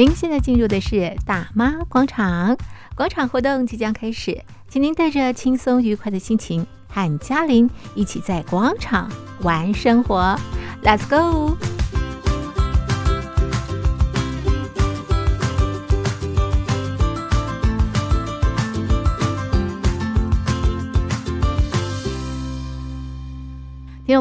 您现在进入的是大妈广场，广场活动即将开始，请您带着轻松愉快的心情，和嘉玲一起在广场玩生活。Let's go！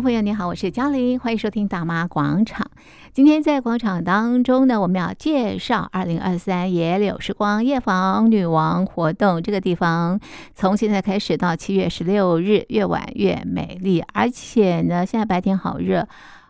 朋友，你好，我是嘉玲，欢迎收听大妈广场。今天在广场当中呢，我们要介绍二零二三野柳时光夜访女王活动。这个地方从现在开始到七月十六日，越晚越美丽，而且呢，现在白天好热。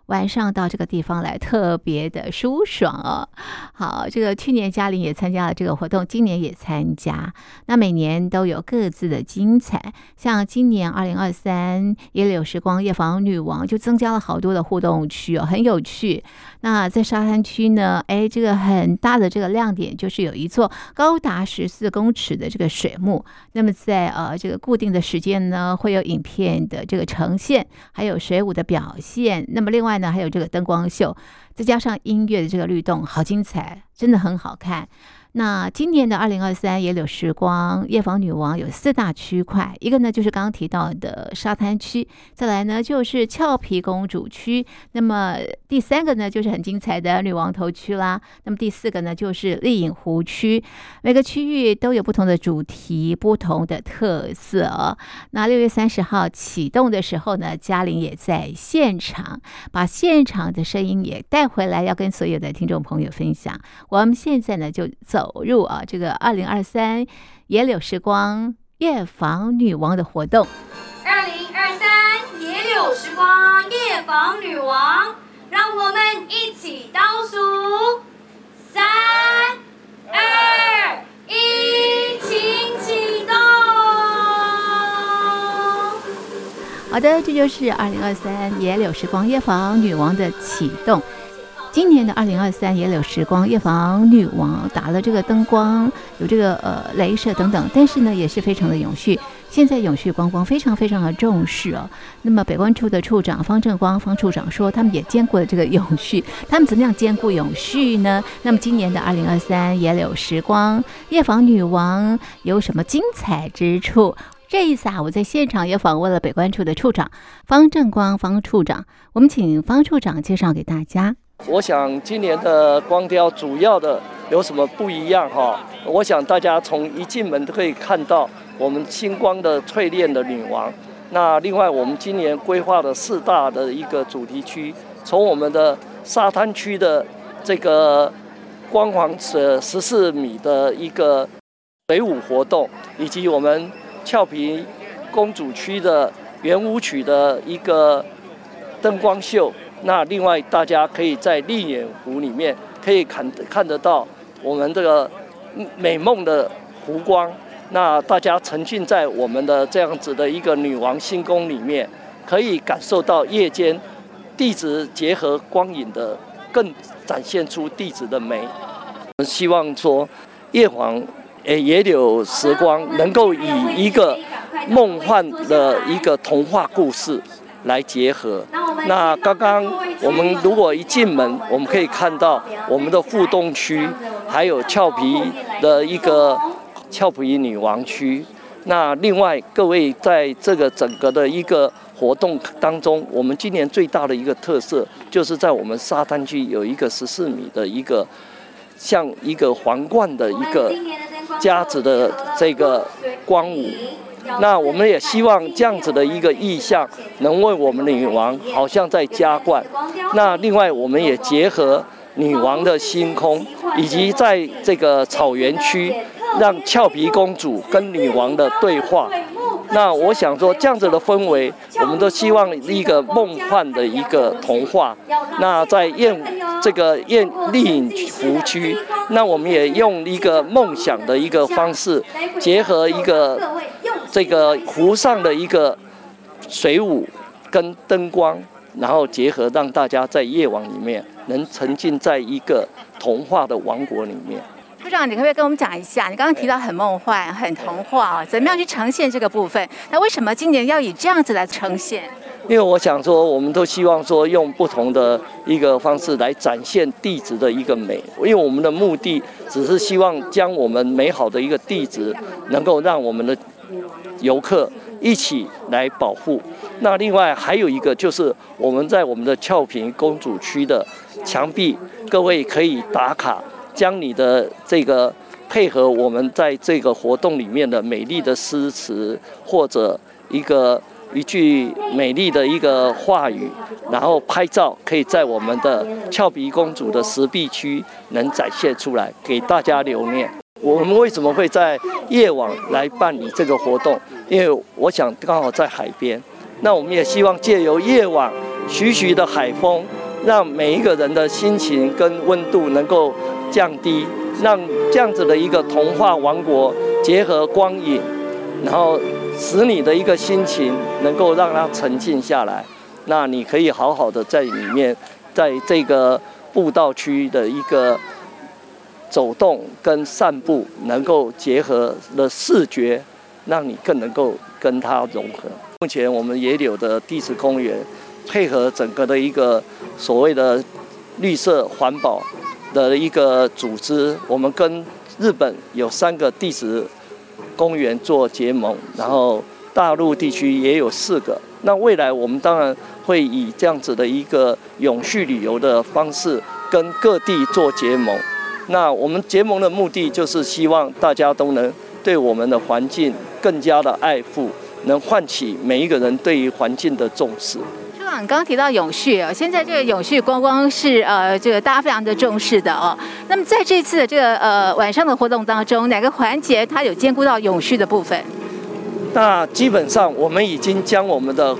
晚上到这个地方来特别的舒爽哦。好，这个去年嘉玲也参加了这个活动，今年也参加。那每年都有各自的精彩，像今年二零二三野柳时光夜访女王就增加了好多的互动区哦，很有趣。那在沙滩区呢，哎，这个很大的这个亮点就是有一座高达十四公尺的这个水幕。那么在呃这个固定的时间呢，会有影片的这个呈现，还有水舞的表现。那么另外。那还有这个灯光秀，再加上音乐的这个律动，好精彩，真的很好看。那今年的二零二三野柳时光夜访女王有四大区块，一个呢就是刚刚提到的沙滩区，再来呢就是俏皮公主区，那么第三个呢就是很精彩的女王头区啦，那么第四个呢就是丽影湖区，每个区域都有不同的主题、不同的特色。那六月三十号启动的时候呢，嘉玲也在现场，把现场的声音也带回来，要跟所有的听众朋友分享。我们现在呢就走。走入啊，这个二零二三野柳时光夜访女王的活动。二零二三野柳时光夜访女王，让我们一起倒数三二一，请启动。好的，这就是二零二三野柳时光夜访女王的启动。今年的二零二三野柳时光夜访女王打了这个灯光，有这个呃镭射等等，但是呢也是非常的永续。现在永续观光非常非常的重视哦。那么北关处的处长方正光方处长说，他们也兼顾了这个永续。他们怎么样兼顾永续呢？那么今年的二零二三野柳时光夜访女王有什么精彩之处？这一次啊，我在现场也访问了北关处的处长方正光方处长，我们请方处长介绍给大家。我想今年的光雕主要的有什么不一样哈？我想大家从一进门都可以看到我们星光的淬炼的女王。那另外我们今年规划的四大的一个主题区，从我们的沙滩区的这个光环是十四米的一个水舞活动，以及我们俏皮公主区的圆舞曲的一个灯光秀。那另外，大家可以在丽影湖里面可以看看得到我们这个美梦的湖光。那大家沉浸在我们的这样子的一个女王星宫里面，可以感受到夜间地质结合光影的，更展现出地质的美。我们希望说，夜访诶野柳时光能够以一个梦幻的一个童话故事来结合。那刚刚我们如果一进门，我们可以看到我们的互动区，还有俏皮的一个俏皮女王区。那另外各位在这个整个的一个活动当中，我们今年最大的一个特色，就是在我们沙滩区有一个十四米的一个像一个皇冠的一个夹子的这个光舞。那我们也希望这样子的一个意象，能为我们的女王好像在加冠。那另外，我们也结合女王的星空，以及在这个草原区，让俏皮公主跟女王的对话。那我想说，这样子的氛围，我们都希望一个梦幻的一个童话。那在燕这个燕丽湖区，那我们也用一个梦想的一个方式，结合一个。这个湖上的一个水舞跟灯光，然后结合，让大家在夜晚里面能沉浸在一个童话的王国里面。部长，你可不可以跟我们讲一下？你刚刚提到很梦幻、很童话啊，怎么样去呈现这个部分？那为什么今年要以这样子来呈现？因为我想说，我们都希望说用不同的一个方式来展现地质的一个美，因为我们的目的只是希望将我们美好的一个地质能够让我们的游客一起来保护。那另外还有一个就是我们在我们的俏平公主区的墙壁，各位可以打卡，将你的这个配合我们在这个活动里面的美丽的诗词或者一个。一句美丽的一个话语，然后拍照，可以在我们的俏皮公主的石壁区能展现出来，给大家留念。我们为什么会在夜晚来办理这个活动？因为我想刚好在海边，那我们也希望借由夜晚徐徐的海风，让每一个人的心情跟温度能够降低，让这样子的一个童话王国结合光影，然后。使你的一个心情能够让它沉静下来，那你可以好好的在里面，在这个步道区的一个走动跟散步，能够结合了视觉，让你更能够跟它融合。目前我们野柳的地质公园，配合整个的一个所谓的绿色环保的一个组织，我们跟日本有三个地质。公园做结盟，然后大陆地区也有四个。那未来我们当然会以这样子的一个永续旅游的方式跟各地做结盟。那我们结盟的目的就是希望大家都能对我们的环境更加的爱护，能唤起每一个人对于环境的重视。你刚刚提到永续啊，现在这个永续观光是呃，这个大家非常的重视的哦。那么在这次的这个呃晚上的活动当中，哪个环节它有兼顾到永续的部分？那基本上我们已经将我们的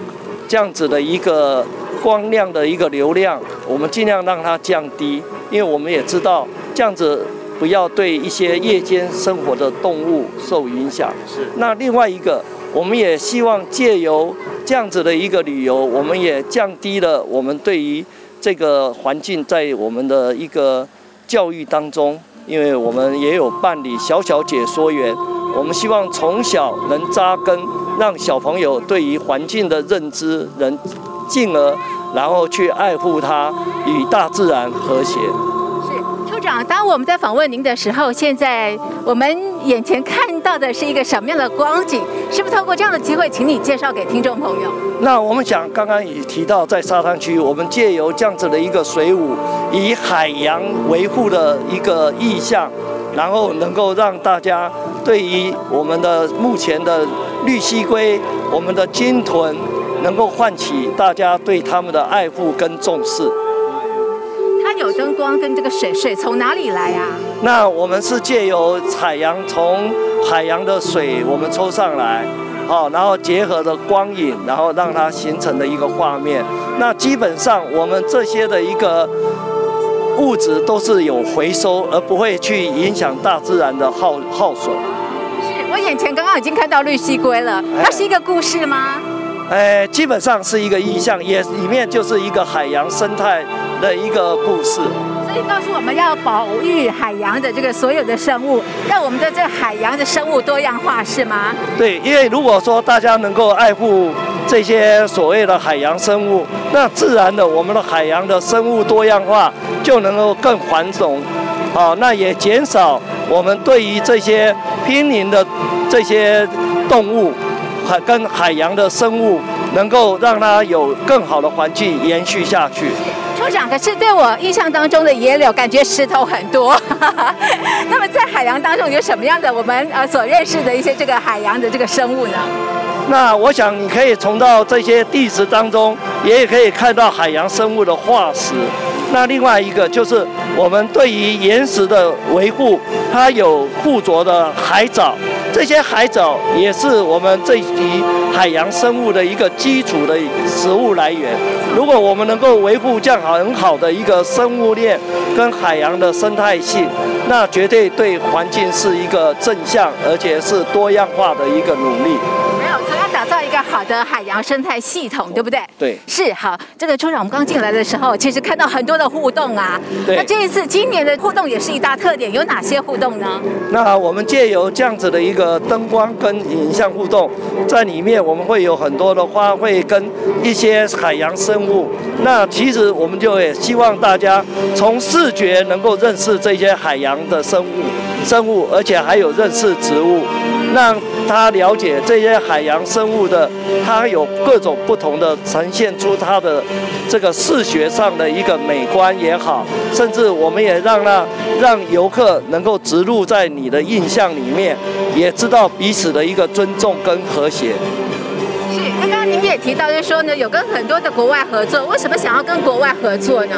这样子的一个光亮的一个流量，我们尽量让它降低，因为我们也知道这样子不要对一些夜间生活的动物受影响。是。那另外一个，我们也希望借由这样子的一个旅游，我们也降低了我们对于这个环境在我们的一个教育当中，因为我们也有办理小小解说员，我们希望从小能扎根，让小朋友对于环境的认知，能进而然后去爱护它，与大自然和谐。当我们在访问您的时候，现在我们眼前看到的是一个什么样的光景？是不是透过这样的机会，请你介绍给听众朋友？那我们讲，刚刚也提到，在沙滩区，我们借由这样子的一个水舞，以海洋维护的一个意象，然后能够让大家对于我们的目前的绿溪龟、我们的鲸豚，能够唤起大家对他们的爱护跟重视。有灯光跟这个水，水从哪里来呀？那我们是借由海洋，从海洋的水我们抽上来，好，然后结合的光影，然后让它形成的一个画面。那基本上我们这些的一个物质都是有回收，而不会去影响大自然的耗耗损。是我眼前刚刚已经看到绿蜥龟了，它是一个故事吗？哎，基本上是一个意象，也里面就是一个海洋生态的一个故事。所以告诉我们要保育海洋的这个所有的生物，让我们的这海洋的生物多样化，是吗？对，因为如果说大家能够爱护这些所谓的海洋生物，那自然的我们的海洋的生物多样化就能够更繁荣。好，那也减少我们对于这些濒临的这些动物。海跟海洋的生物，能够让它有更好的环境延续下去。处长，可是对我印象当中的野柳，感觉石头很多。那么在海洋当中有什么样的我们呃所认识的一些这个海洋的这个生物呢？那我想你可以从到这些地质当中，也可以看到海洋生物的化石。那另外一个就是我们对于岩石的维护，它有附着的海藻。这些海藻也是我们这一海洋生物的一个基础的食物来源。如果我们能够维护这样很好的一个生物链跟海洋的生态性，那绝对对环境是一个正向，而且是多样化的一个努力。好。的海洋生态系统，对不对？对，是好。这个处长，我们刚进来的时候，其实看到很多的互动啊。对。那这一次今年的互动也是一大特点，有哪些互动呢？那我们借由这样子的一个灯光跟影像互动，在里面我们会有很多的花卉跟一些海洋生物。那其实我们就也希望大家从视觉能够认识这些海洋的生物，生物，而且还有认识植物。让他了解这些海洋生物的，它有各种不同的呈现出它的这个视觉上的一个美观也好，甚至我们也让那让游客能够植入在你的印象里面，也知道彼此的一个尊重跟和谐。是，刚刚您也提到，就是说呢，有跟很多的国外合作，为什么想要跟国外合作呢？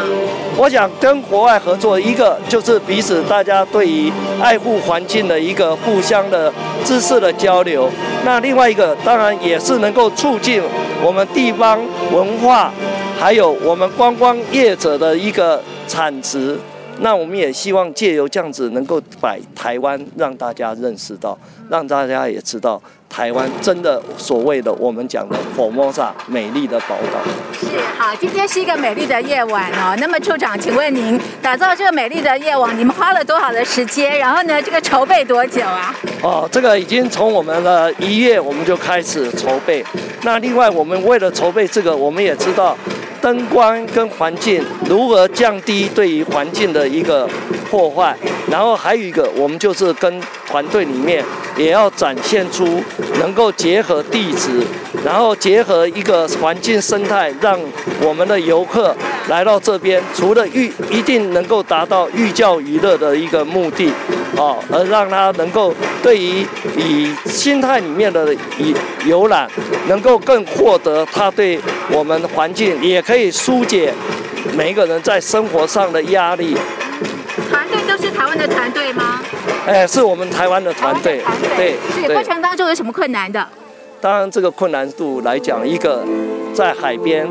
我想跟国外合作，一个就是彼此大家对于爱护环境的一个互相的知识的交流。那另外一个，当然也是能够促进我们地方文化，还有我们观光业者的一个产值。那我们也希望借由这样子，能够把台湾让大家认识到，让大家也知道。台湾真的所谓的我们讲的 Formosa 美丽的宝岛。是好，今天是一个美丽的夜晚哦。那么处长，请问您打造这个美丽的夜晚，你们花了多少的时间？然后呢，这个筹备多久啊？哦，这个已经从我们的一月我们就开始筹备。那另外，我们为了筹备这个，我们也知道灯光跟环境如何降低对于环境的一个破坏。然后还有一个，我们就是跟团队里面也要展现出。能够结合地质，然后结合一个环境生态，让我们的游客来到这边，除了寓一定能够达到寓教于乐的一个目的，啊，而让他能够对于以心态里面的以游览，能够更获得他对我们环境，也可以疏解每一个人在生活上的压力。团队都是台湾的团队吗？哎，是我们台湾的团队。对。是过程当中有什么困难的？当然，这个困难度来讲，一个在海边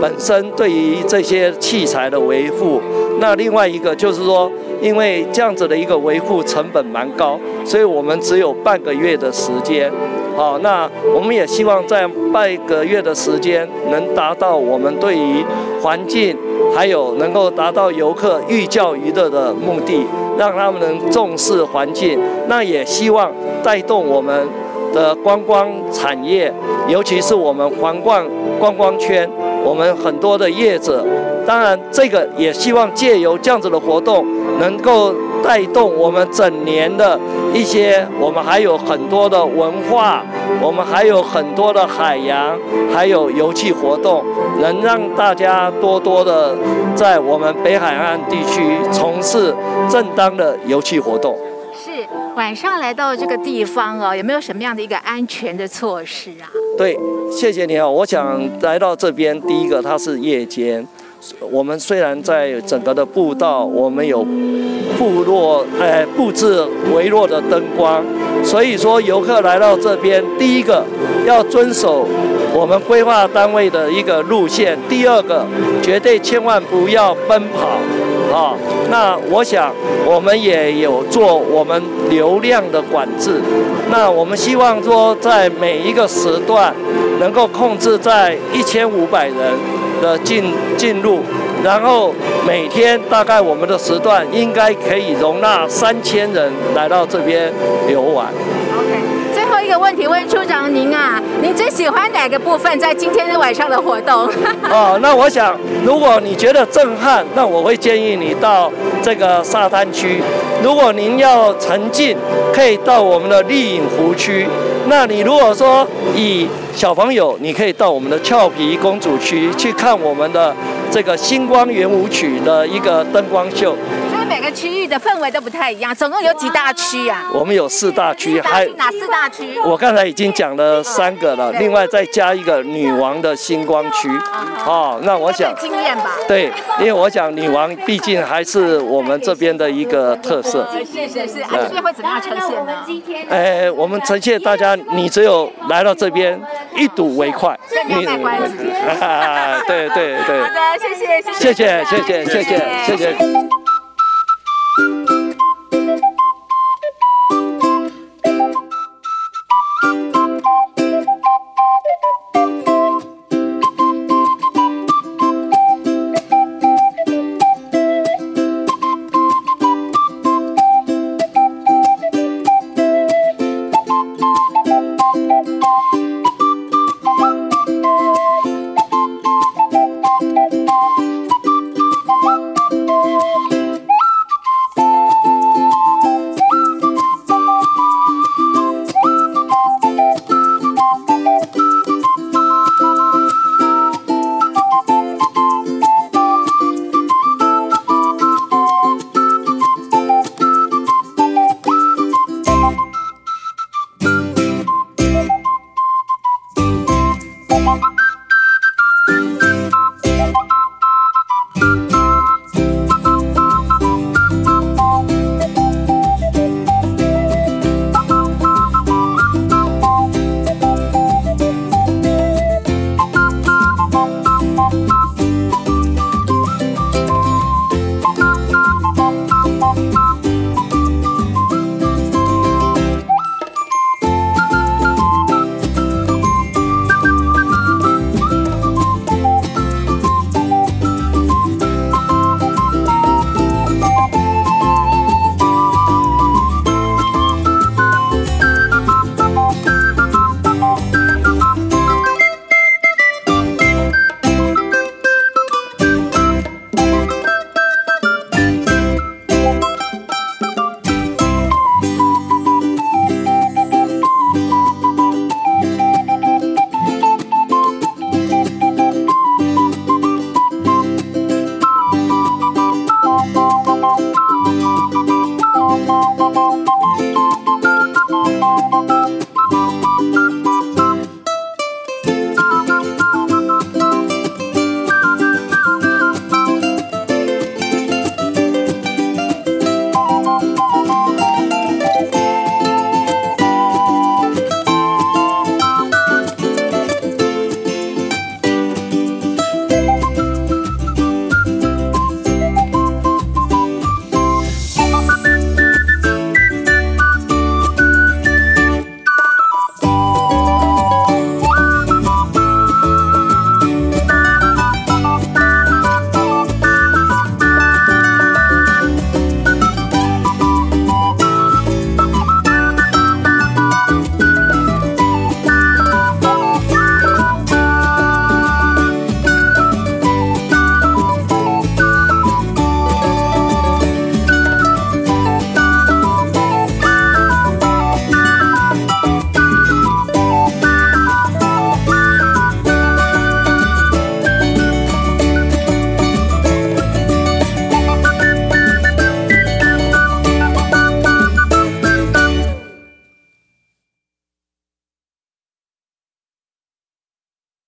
本身对于这些器材的维护，那另外一个就是说，因为这样子的一个维护成本蛮高，所以我们只有半个月的时间。好，那我们也希望在半个月的时间，能达到我们对于环境，还有能够达到游客寓教于乐的目的，让他们能重视环境。那也希望带动我们的观光产业，尤其是我们皇冠观光圈，我们很多的业者，当然这个也希望借由这样子的活动，能够。带动我们整年的一些，我们还有很多的文化，我们还有很多的海洋，还有游憩活动，能让大家多多的在我们北海岸地区从事正当的游憩活动。是晚上来到这个地方哦，有没有什么样的一个安全的措施啊？对，谢谢你哦。我想来到这边，第一个它是夜间。我们虽然在整个的步道，我们有部落呃布置微弱的灯光，所以说游客来到这边，第一个要遵守我们规划单位的一个路线，第二个绝对千万不要奔跑啊。那我想我们也有做我们流量的管制，那我们希望说在每一个时段能够控制在一千五百人。的进进入，然后每天大概我们的时段应该可以容纳三千人来到这边游玩。OK，最后一个问题问处长您啊，您最喜欢哪个部分在今天的晚上的活动？哦，那我想，如果你觉得震撼，那我会建议你到这个沙滩区；如果您要沉浸，可以到我们的丽影湖区。那你如果说以小朋友，你可以到我们的俏皮公主区去看我们的这个星光圆舞曲的一个灯光秀。每个区域的氛围都不太一样，总共有几大区啊？我们有四大区，还哪四大区？我刚才已经讲了三个了，另外再加一个女王的星光区。哦，那我想经验吧。对，因为我想女王毕竟还是我们这边的一个特色。谢谢是，安旭会怎么样呈现呢？哎，我们呈现大家，你只有来到这边一睹为快。你卖关子。对对对。好的，谢谢谢谢谢谢谢谢谢谢谢。